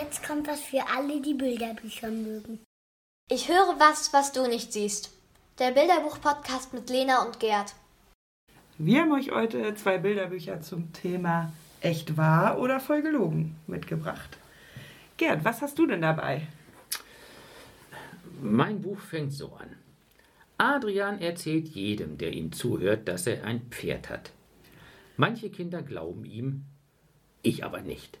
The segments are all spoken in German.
jetzt kommt was für alle, die Bilderbücher mögen. Ich höre was, was du nicht siehst. Der Bilderbuch-Podcast mit Lena und Gerd. Wir haben euch heute zwei Bilderbücher zum Thema echt wahr oder voll gelogen mitgebracht. Gerd, was hast du denn dabei? Mein Buch fängt so an. Adrian erzählt jedem, der ihm zuhört, dass er ein Pferd hat. Manche Kinder glauben ihm, ich aber nicht.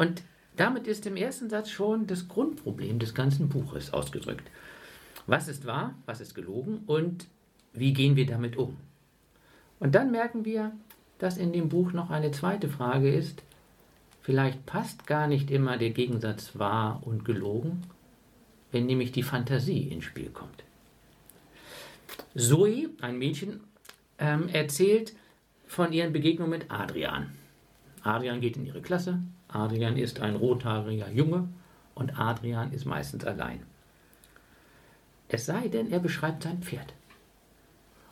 Und damit ist im ersten Satz schon das Grundproblem des ganzen Buches ausgedrückt. Was ist wahr, was ist gelogen und wie gehen wir damit um? Und dann merken wir, dass in dem Buch noch eine zweite Frage ist, vielleicht passt gar nicht immer der Gegensatz wahr und gelogen, wenn nämlich die Fantasie ins Spiel kommt. Zoe, ein Mädchen, ähm, erzählt von ihren Begegnungen mit Adrian. Adrian geht in ihre Klasse, Adrian ist ein rothaariger Junge und Adrian ist meistens allein. Es sei denn, er beschreibt sein Pferd.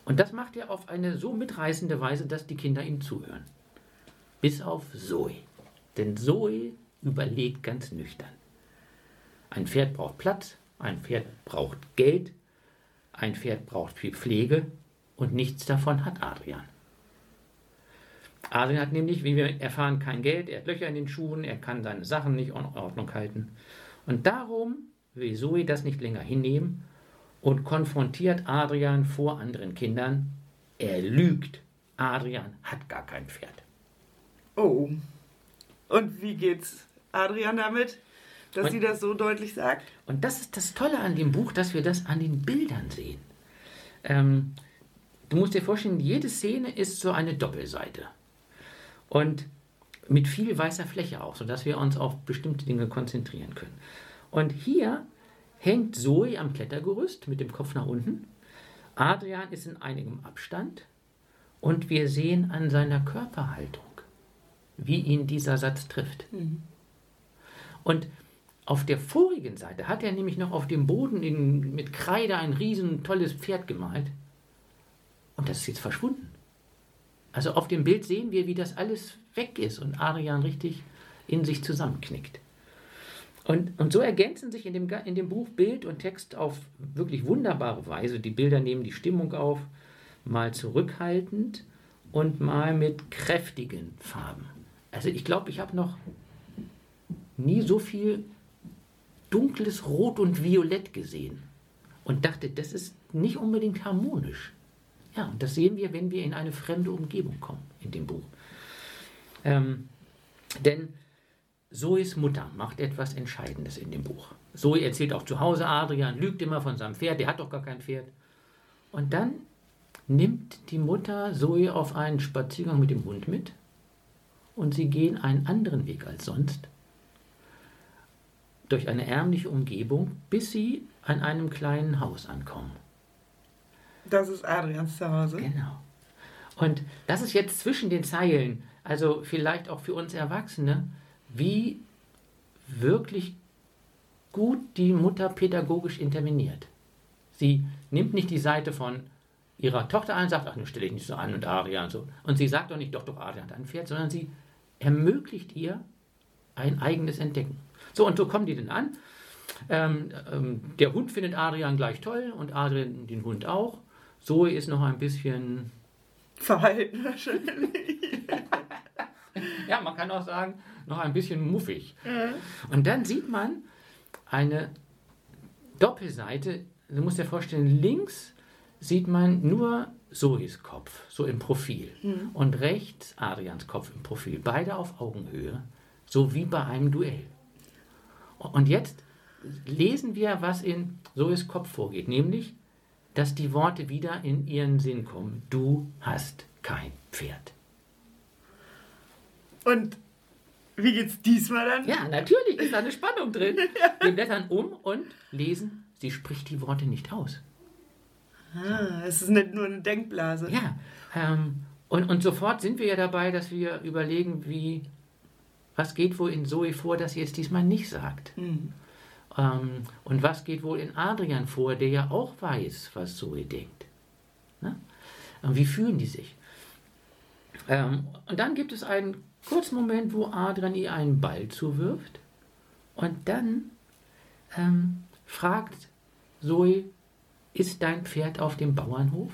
Und das macht er auf eine so mitreißende Weise, dass die Kinder ihm zuhören. Bis auf Zoe. Denn Zoe überlegt ganz nüchtern. Ein Pferd braucht Platz, ein Pferd braucht Geld, ein Pferd braucht viel Pflege und nichts davon hat Adrian. Adrian hat nämlich, wie wir erfahren, kein Geld, er hat Löcher in den Schuhen, er kann seine Sachen nicht in Ordnung halten. Und darum will Zoe das nicht länger hinnehmen und konfrontiert Adrian vor anderen Kindern. Er lügt. Adrian hat gar kein Pferd. Oh. Und wie geht's Adrian damit, dass und, sie das so deutlich sagt? Und das ist das Tolle an dem Buch, dass wir das an den Bildern sehen. Ähm, du musst dir vorstellen, jede Szene ist so eine Doppelseite. Und mit viel weißer Fläche auch, sodass wir uns auf bestimmte Dinge konzentrieren können. Und hier hängt Zoe am Klettergerüst mit dem Kopf nach unten. Adrian ist in einigem Abstand und wir sehen an seiner Körperhaltung, wie ihn dieser Satz trifft. Mhm. Und auf der vorigen Seite hat er nämlich noch auf dem Boden in, mit Kreide ein riesen tolles Pferd gemalt. Und das ist jetzt verschwunden. Also auf dem Bild sehen wir, wie das alles weg ist und Adrian richtig in sich zusammenknickt. Und, und so ergänzen sich in dem, in dem Buch Bild und Text auf wirklich wunderbare Weise. Die Bilder nehmen die Stimmung auf, mal zurückhaltend und mal mit kräftigen Farben. Also ich glaube, ich habe noch nie so viel dunkles Rot und Violett gesehen und dachte, das ist nicht unbedingt harmonisch. Ja, und das sehen wir, wenn wir in eine fremde Umgebung kommen in dem Buch. Ähm, denn Zoes Mutter macht etwas Entscheidendes in dem Buch. Zoe erzählt auch zu Hause, Adrian lügt immer von seinem Pferd, der hat doch gar kein Pferd. Und dann nimmt die Mutter Zoe auf einen Spaziergang mit dem Hund mit und sie gehen einen anderen Weg als sonst durch eine ärmliche Umgebung, bis sie an einem kleinen Haus ankommen. Das ist Adrians Zuhause. Genau. Und das ist jetzt zwischen den Zeilen, also vielleicht auch für uns Erwachsene, wie wirklich gut die Mutter pädagogisch interveniert. Sie nimmt nicht die Seite von ihrer Tochter an sagt, ach, nun stelle ich nicht so an und Adrian und so. Und sie sagt auch nicht, doch, doch, Adrian hat ein sondern sie ermöglicht ihr ein eigenes Entdecken. So, und so kommen die denn an. Ähm, ähm, der Hund findet Adrian gleich toll und Adrian den Hund auch. Zoe ist noch ein bisschen verhalten wahrscheinlich. ja, man kann auch sagen, noch ein bisschen muffig. Mhm. Und dann sieht man eine Doppelseite. Du musst dir vorstellen, links sieht man nur Zoes Kopf, so im Profil. Mhm. Und rechts Adrians Kopf im Profil. Beide auf Augenhöhe, so wie bei einem Duell. Und jetzt lesen wir, was in Zoes Kopf vorgeht, nämlich dass die Worte wieder in ihren Sinn kommen. Du hast kein Pferd. Und wie geht's diesmal dann? Ja, natürlich ist da eine Spannung drin. Wir blättern um und lesen, sie spricht die Worte nicht aus. Ah, es ist nicht nur eine Denkblase. Ja, ähm, und, und sofort sind wir ja dabei, dass wir überlegen, wie, was geht wohl in Zoe vor, dass sie es diesmal nicht sagt. Mhm. Ähm, und was geht wohl in Adrian vor, der ja auch weiß, was Zoe denkt? Ne? Und wie fühlen die sich? Ähm, und dann gibt es einen kurzen Moment, wo Adrian ihr einen Ball zuwirft. Und dann ähm, fragt Zoe, ist dein Pferd auf dem Bauernhof?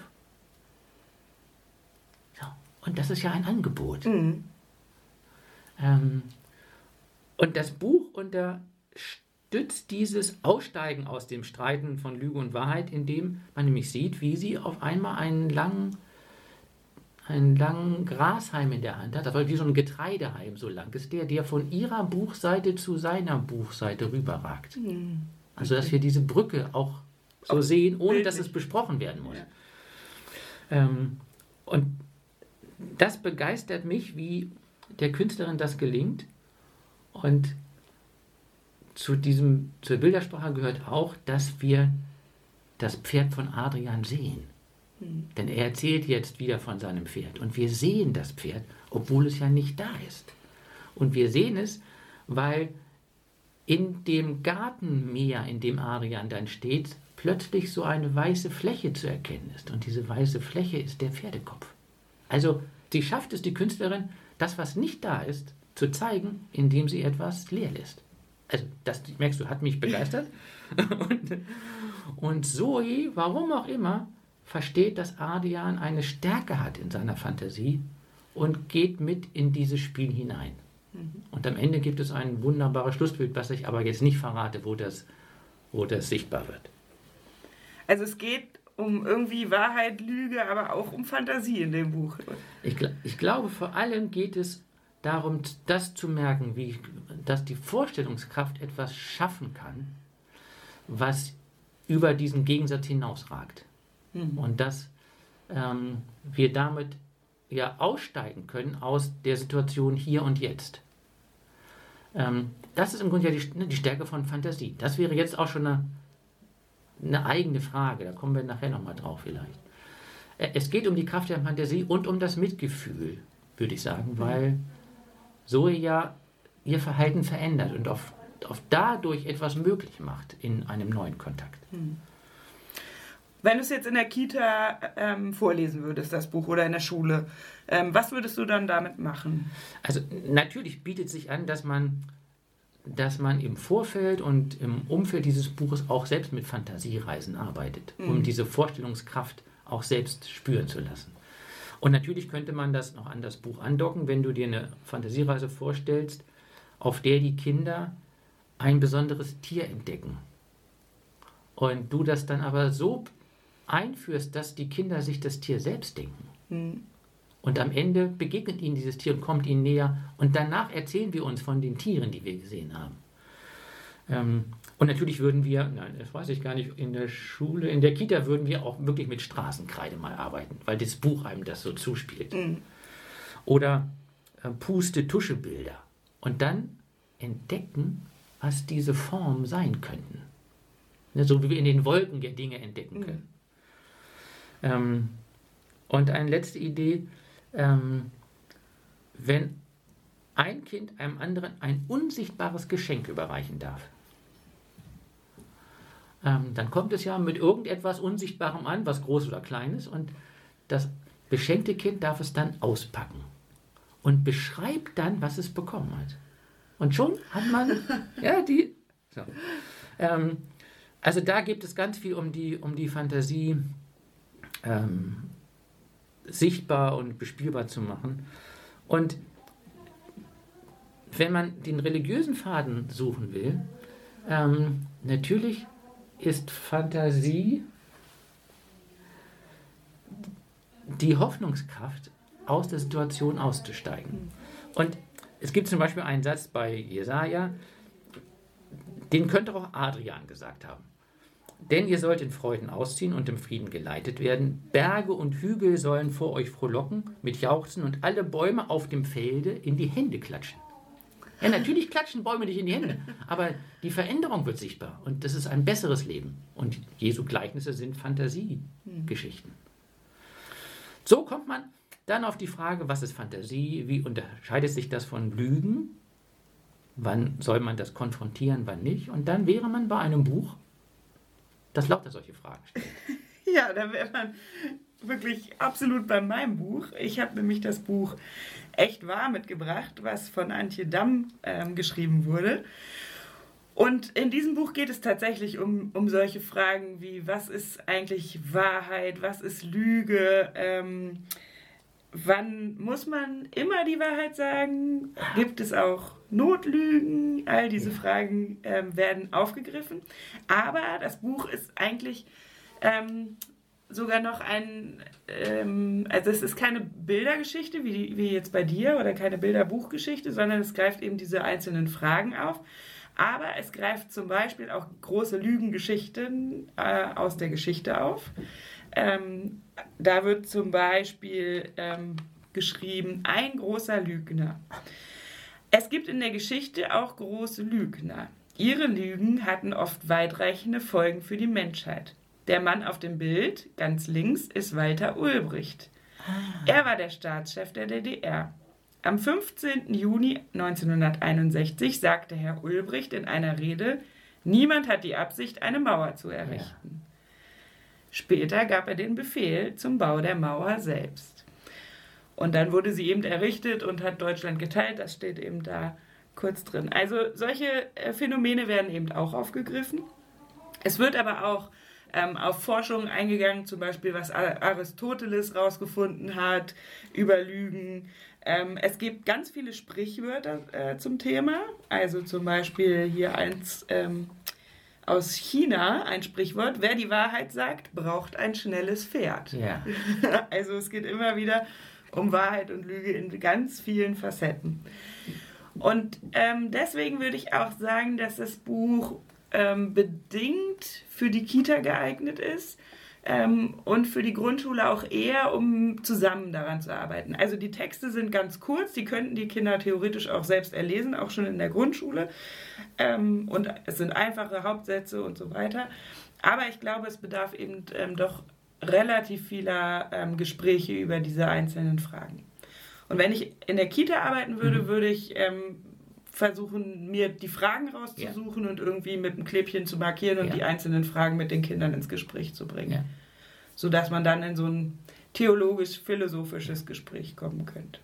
So, und das ist ja ein Angebot. Mhm. Ähm, und das Buch unterstützt dieses Aussteigen aus dem Streiten von Lüge und Wahrheit, indem man nämlich sieht, wie sie auf einmal einen langen, einen langen Grashalm in der Hand hat. Das war wie so ein Getreidehalm, so lang ist der, der von ihrer Buchseite zu seiner Buchseite rüberragt. Also, dass wir diese Brücke auch so Auch sehen, ohne dass bildlich. es besprochen werden muss. Ja. Ähm, und das begeistert mich, wie der Künstlerin das gelingt. Und zu diesem, zur Bildersprache gehört auch, dass wir das Pferd von Adrian sehen. Denn er erzählt jetzt wieder von seinem Pferd. Und wir sehen das Pferd, obwohl es ja nicht da ist. Und wir sehen es, weil in dem Gartenmeer, in dem Adrian dann steht, plötzlich so eine weiße Fläche zu erkennen ist. Und diese weiße Fläche ist der Pferdekopf. Also sie schafft es, die Künstlerin, das, was nicht da ist, zu zeigen, indem sie etwas leer lässt. Also das, merkst du, hat mich begeistert. und, und Zoe, warum auch immer, versteht, dass Adrian eine Stärke hat in seiner Fantasie und geht mit in dieses Spiel hinein. Und am Ende gibt es ein wunderbares Schlussbild, was ich aber jetzt nicht verrate, wo das, wo das sichtbar wird. Also es geht um irgendwie Wahrheit, Lüge, aber auch um Fantasie in dem Buch. Ich, ich glaube, vor allem geht es darum, das zu merken, wie, dass die Vorstellungskraft etwas schaffen kann, was über diesen Gegensatz hinausragt. Und dass ähm, wir damit ja aussteigen können aus der Situation hier und jetzt. Ähm, das ist im Grunde ja die, ne, die Stärke von Fantasie. Das wäre jetzt auch schon eine, eine eigene Frage. Da kommen wir nachher nochmal drauf vielleicht. Äh, Es geht um die Kraft der Fantasie und um das Mitgefühl, würde ich sagen, weil Zoe ja ihr Verhalten verändert und auf, auf dadurch etwas möglich macht in einem neuen Kontakt. Wenn du es jetzt in der Kita ähm, vorlesen würdest, das Buch, oder in der Schule, ähm, was würdest du dann damit machen? Also natürlich bietet sich an, dass man, dass man im Vorfeld und im Umfeld dieses Buches auch selbst mit Fantasiereisen arbeitet, um diese Vorstellungskraft auch selbst spüren zu lassen. Und natürlich könnte man das noch an das Buch andocken, wenn du dir eine Fantasiereise vorstellst, auf der die Kinder ein besonderes Tier entdecken. Und du das dann aber so einführst, dass die Kinder sich das Tier selbst denken. Und am Ende begegnet ihnen dieses Tier und kommt ihnen näher. Und danach erzählen wir uns von den Tieren, die wir gesehen haben. Ähm, und natürlich würden wir, nein, das weiß ich gar nicht, in der Schule, in der Kita würden wir auch wirklich mit Straßenkreide mal arbeiten, weil das Buch einem das so zuspielt. Oder äh, Puste-Tusche-Bilder. Und dann entdecken, was diese Formen sein könnten. Ne, so wie wir in den Wolken ja Dinge entdecken können. Ähm, und eine letzte Idee, ähm, wenn ein Kind einem anderen ein unsichtbares Geschenk überreichen darf, ähm, dann kommt es ja mit irgendetwas Unsichtbarem an, was groß oder klein ist, und das beschenkte Kind darf es dann auspacken und beschreibt dann, was es bekommen hat. Und schon hat man, ja, die. So. Ähm, also da geht es ganz viel um die, um die Fantasie ähm, sichtbar und bespielbar zu machen. Und wenn man den religiösen Faden suchen will, ähm, natürlich ist Fantasie die Hoffnungskraft, aus der Situation auszusteigen. Und es gibt zum Beispiel einen Satz bei Jesaja, den könnte auch Adrian gesagt haben. Denn ihr sollt in Freuden ausziehen und im Frieden geleitet werden. Berge und Hügel sollen vor euch frohlocken mit Jauchzen und alle Bäume auf dem Felde in die Hände klatschen. Ja, natürlich klatschen Bäume nicht in die Hände, aber die Veränderung wird sichtbar und das ist ein besseres Leben. Und Jesu Gleichnisse sind Fantasiegeschichten. So kommt man dann auf die Frage, was ist Fantasie, wie unterscheidet sich das von Lügen, wann soll man das konfrontieren, wann nicht. Und dann wäre man bei einem Buch, das lauter solche Fragen stellt. Ja, da wäre man wirklich absolut bei meinem Buch. Ich habe nämlich das Buch Echt wahr mitgebracht, was von Antje Damm ähm, geschrieben wurde. Und in diesem Buch geht es tatsächlich um, um solche Fragen wie, was ist eigentlich Wahrheit, was ist Lüge, ähm, wann muss man immer die Wahrheit sagen, gibt es auch Notlügen, all diese Fragen ähm, werden aufgegriffen. Aber das Buch ist eigentlich ähm, sogar noch ein, ähm, also es ist keine Bildergeschichte wie, wie jetzt bei dir oder keine Bilderbuchgeschichte, sondern es greift eben diese einzelnen Fragen auf. Aber es greift zum Beispiel auch große Lügengeschichten äh, aus der Geschichte auf. Ähm, da wird zum Beispiel ähm, geschrieben, ein großer Lügner. Es gibt in der Geschichte auch große Lügner. Ihre Lügen hatten oft weitreichende Folgen für die Menschheit. Der Mann auf dem Bild, ganz links, ist Walter Ulbricht. Er war der Staatschef der DDR. Am 15. Juni 1961 sagte Herr Ulbricht in einer Rede, niemand hat die Absicht, eine Mauer zu errichten. Später gab er den Befehl zum Bau der Mauer selbst. Und dann wurde sie eben errichtet und hat Deutschland geteilt, das steht eben da kurz drin. Also solche äh, Phänomene werden eben auch aufgegriffen. Es wird aber auch ähm, auf Forschungen eingegangen, zum Beispiel was Aristoteles rausgefunden hat über Lügen. Ähm, es gibt ganz viele Sprichwörter äh, zum Thema. Also zum Beispiel hier eins ähm, aus China, ein Sprichwort. Wer die Wahrheit sagt, braucht ein schnelles Pferd. Ja. also es geht immer wieder um Wahrheit und Lüge in ganz vielen Facetten. Und ähm, deswegen würde ich auch sagen, dass das Buch ähm, bedingt für die Kita geeignet ist ähm, und für die Grundschule auch eher, um zusammen daran zu arbeiten. Also die Texte sind ganz kurz, die könnten die Kinder theoretisch auch selbst erlesen, auch schon in der Grundschule. Ähm, und es sind einfache Hauptsätze und so weiter. Aber ich glaube, es bedarf eben ähm, doch relativ vieler ähm, Gespräche über diese einzelnen Fragen. Und wenn ich in der Kita arbeiten würde, Mhm. würde ich ähm, versuchen, mir die Fragen rauszusuchen und irgendwie mit einem Klebchen zu markieren und Ja. die einzelnen Fragen mit den Kindern ins Gespräch zu bringen. Ja. Sodass man dann in so ein theologisch-philosophisches Gespräch kommen könnte.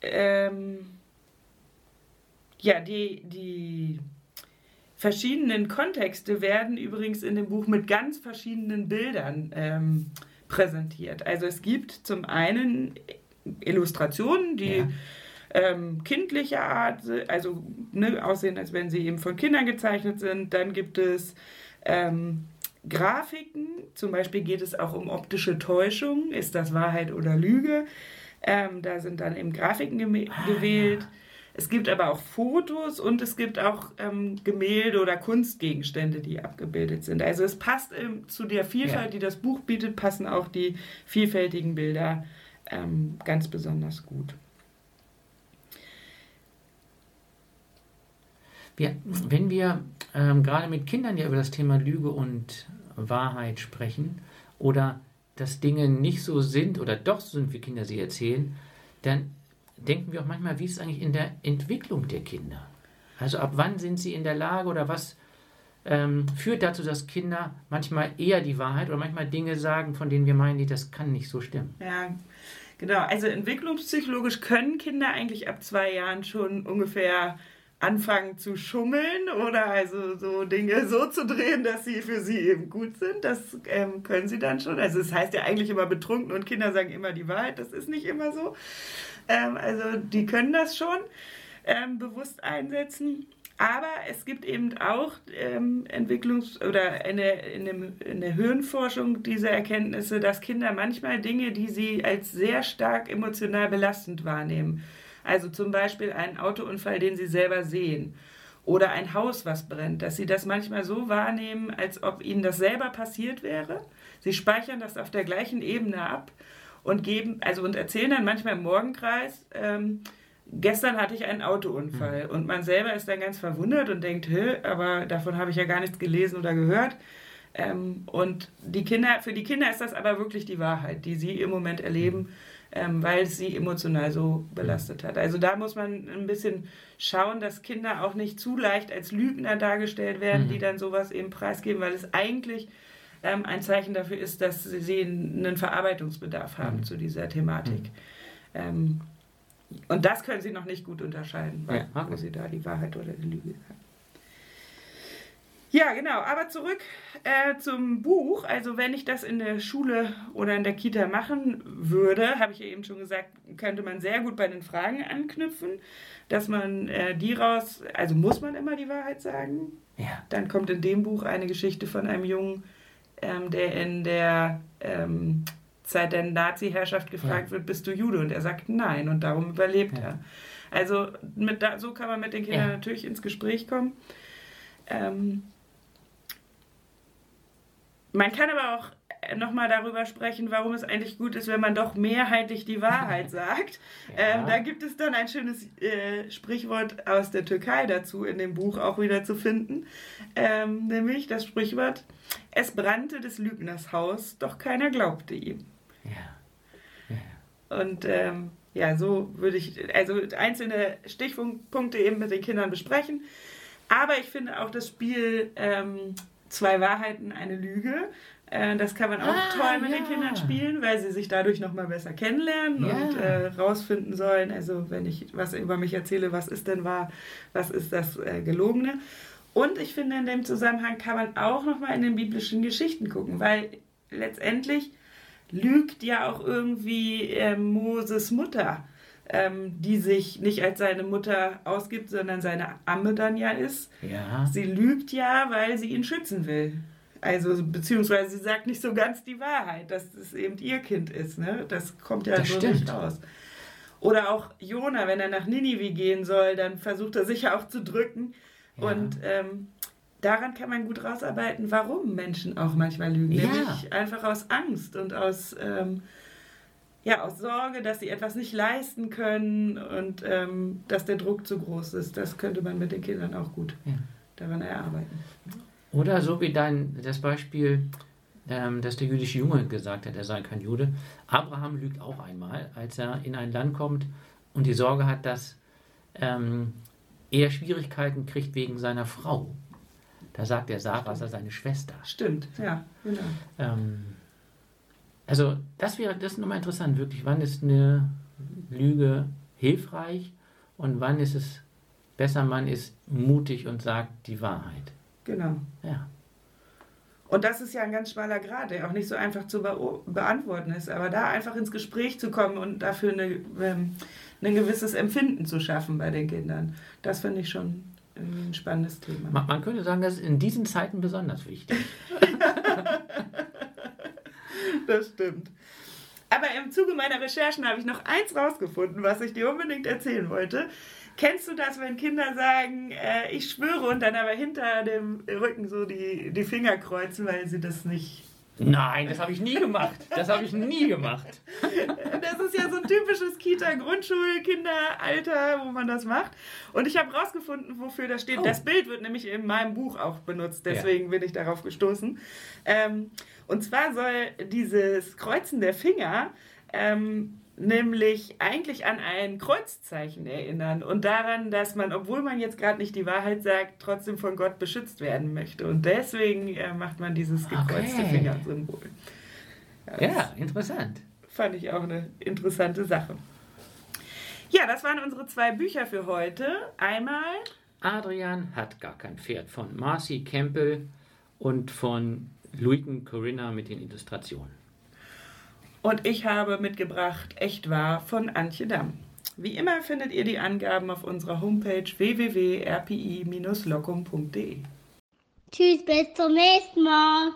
Ähm, ja, die, die verschiedenen Kontexte werden übrigens in dem Buch mit ganz verschiedenen Bildern ähm, präsentiert. Also es gibt zum einen Illustrationen, die Ja. ähm, kindlicher Art, also ne, aussehen, als wenn sie eben von Kindern gezeichnet sind. Dann gibt es ähm, Grafiken, zum Beispiel geht es auch um optische Täuschung, ist das Wahrheit oder Lüge? Ähm, da sind dann eben Grafiken geme- gewählt. Es gibt aber auch Fotos und es gibt auch ähm, Gemälde oder Kunstgegenstände, die abgebildet sind. Also es passt ähm, zu der Vielfalt, Ja. die das Buch bietet, passen auch die vielfältigen Bilder ähm, ganz besonders gut. Wir, wenn wir ähm, gerade mit Kindern ja über das Thema Lüge und Wahrheit sprechen oder dass Dinge nicht so sind oder doch so sind, wie Kinder sie erzählen, dann denken wir auch manchmal, wie ist es eigentlich in der Entwicklung der Kinder? Also ab wann sind sie in der Lage oder was ähm, führt dazu, dass Kinder manchmal eher die Wahrheit oder manchmal Dinge sagen, von denen wir meinen, das kann nicht so stimmen? Ja, genau. Also entwicklungspsychologisch können Kinder eigentlich ab zwei Jahren schon ungefähr anfangen zu schummeln oder also so Dinge so zu drehen, dass sie für sie eben gut sind. Das ähm, können sie dann schon. Also es heißt ja eigentlich immer betrunken und Kinder sagen immer die Wahrheit. Das ist nicht immer so. Ähm, also die können das schon ähm, bewusst einsetzen. Aber es gibt eben auch ähm, Entwicklungs- oder in der, in, dem, in der Hirnforschung diese Erkenntnisse, dass Kinder manchmal Dinge, die sie als sehr stark emotional belastend wahrnehmen, also zum Beispiel einen Autounfall, den sie selber sehen, oder ein Haus, was brennt, dass sie das manchmal so wahrnehmen, als ob ihnen das selber passiert wäre. Sie speichern das auf der gleichen Ebene ab und geben, also und erzählen dann manchmal im Morgenkreis, ähm, gestern hatte ich einen Autounfall und man selber ist dann ganz verwundert und denkt, Hä, aber davon habe ich ja gar nichts gelesen oder gehört. Ähm, und die Kinder, für die Kinder ist das aber wirklich die Wahrheit, die sie im Moment erleben, ähm, weil es sie emotional so belastet hat. Also da muss man ein bisschen schauen, dass Kinder auch nicht zu leicht als Lügner dargestellt werden, Mhm. die dann sowas eben preisgeben, weil es eigentlich ähm, ein Zeichen dafür ist, dass sie einen Verarbeitungsbedarf haben Mhm. zu dieser Thematik. Und das können sie noch nicht gut unterscheiden, weil, Ja, okay. wo sie da die Wahrheit oder die Lüge haben. Ja, genau. Aber zurück äh, zum Buch. Also wenn ich das in der Schule oder in der Kita machen würde, habe ich ja eben schon gesagt, könnte man sehr gut bei den Fragen anknüpfen, dass man äh, die raus, also muss man immer die Wahrheit sagen. Ja. Dann kommt in dem Buch eine Geschichte von einem Jungen, ähm, der in der ähm, Zeit der Nazi-Herrschaft gefragt Ja. wird, bist du Jude? Und er sagt nein und darum überlebt Ja. er. Also mit da, so kann man mit den Kindern Ja. natürlich ins Gespräch kommen. Ähm, man kann aber auch nochmal darüber sprechen, warum es eigentlich gut ist, wenn man doch mehrheitlich die Wahrheit sagt. Ja. Ähm, da gibt es dann ein schönes äh, Sprichwort aus der Türkei dazu in dem Buch auch wieder zu finden. Ähm, nämlich das Sprichwort, es brannte des Lügners Haus, doch keiner glaubte ihm. Ja. Und ähm, ja, so würde ich also einzelne Stichpunkte eben mit den Kindern besprechen. Aber ich finde auch das Spiel ähm, Zwei Wahrheiten, eine Lüge. Äh, das kann man auch Ah, toll mit den ja. Kindern spielen, weil sie sich dadurch nochmal besser kennenlernen Ja. und äh, rausfinden sollen, also wenn ich was über mich erzähle, was ist denn wahr, was ist das äh, Gelogene. Und ich finde, in dem Zusammenhang kann man auch nochmal in den biblischen Geschichten gucken, weil letztendlich lügt ja auch irgendwie äh, Moses Mutter, ähm, die sich nicht als seine Mutter ausgibt, sondern seine Amme dann ja ist. Ja. Sie lügt ja, weil sie ihn schützen will. Also, beziehungsweise sie sagt nicht so ganz die Wahrheit, dass es eben ihr Kind ist. Ne? Das kommt ja Das so stimmt. nicht raus. Oder auch Jona, wenn er nach Ninive gehen soll, dann versucht er sich ja auch zu drücken. Ja. Und ähm, daran kann man gut rausarbeiten, warum Menschen auch manchmal lügen. Ja. Nämlich einfach aus Angst und aus, ähm, ja, aus Sorge, dass sie etwas nicht leisten können und ähm, dass der Druck zu groß ist. Das könnte man mit den Kindern auch gut Ja. daran erarbeiten. Oder so wie dein, das Beispiel, ähm, dass der jüdische Junge gesagt hat, er sei kein Jude. Abraham lügt auch einmal, als er in ein Land kommt und die Sorge hat, dass ähm, er Schwierigkeiten kriegt wegen seiner Frau. Da sagt er, Sarah sei seine Schwester. Stimmt, ja, genau. Ähm, also das wäre, das ist nochmal interessant, wirklich, wann ist eine Lüge hilfreich und wann ist es besser, man ist mutig und sagt die Wahrheit. Genau. Ja. Und das ist ja ein ganz schmaler Grad, der auch nicht so einfach zu beantworten ist. Aber da einfach ins Gespräch zu kommen und dafür eine, ähm, ein gewisses Empfinden zu schaffen bei den Kindern, das finde ich schon irgendwie ein spannendes Thema. Man, man könnte sagen, das ist in diesen Zeiten besonders wichtig. Das stimmt. Aber im Zuge meiner Recherchen habe ich noch eins rausgefunden, was ich dir unbedingt erzählen wollte. Kennst du das, wenn Kinder sagen, äh, ich schwöre und dann aber hinter dem Rücken so die, die Finger kreuzen, weil sie das nicht Nein, das habe ich nie gemacht. Das habe ich nie gemacht. Das ist ja so ein typisches Kita-Grundschul-Kinderalter, wo man das macht. Und ich habe rausgefunden, wofür das steht. Oh. Das Bild wird nämlich in meinem Buch auch benutzt, deswegen bin ich darauf gestoßen. Ähm, und zwar soll dieses Kreuzen der Finger ähm, nämlich eigentlich an ein Kreuzzeichen erinnern und daran, dass man, obwohl man jetzt gerade nicht die Wahrheit sagt, trotzdem von Gott beschützt werden möchte. Und deswegen äh, macht man dieses gekreuzte Okay. Fingersymbol. das Ja, interessant. fand ich auch eine interessante Sache. Ja, das waren unsere zwei Bücher für heute. Einmal, Adrian hat gar kein Pferd von Marcy Campbell und von Luiken Corinna mit den Illustrationen. Und ich habe mitgebracht Echt wahr von Antje Damm. Wie immer findet ihr die Angaben auf unserer Homepage www.rpi-lockum.de. Tschüss, bis zum nächsten Mal.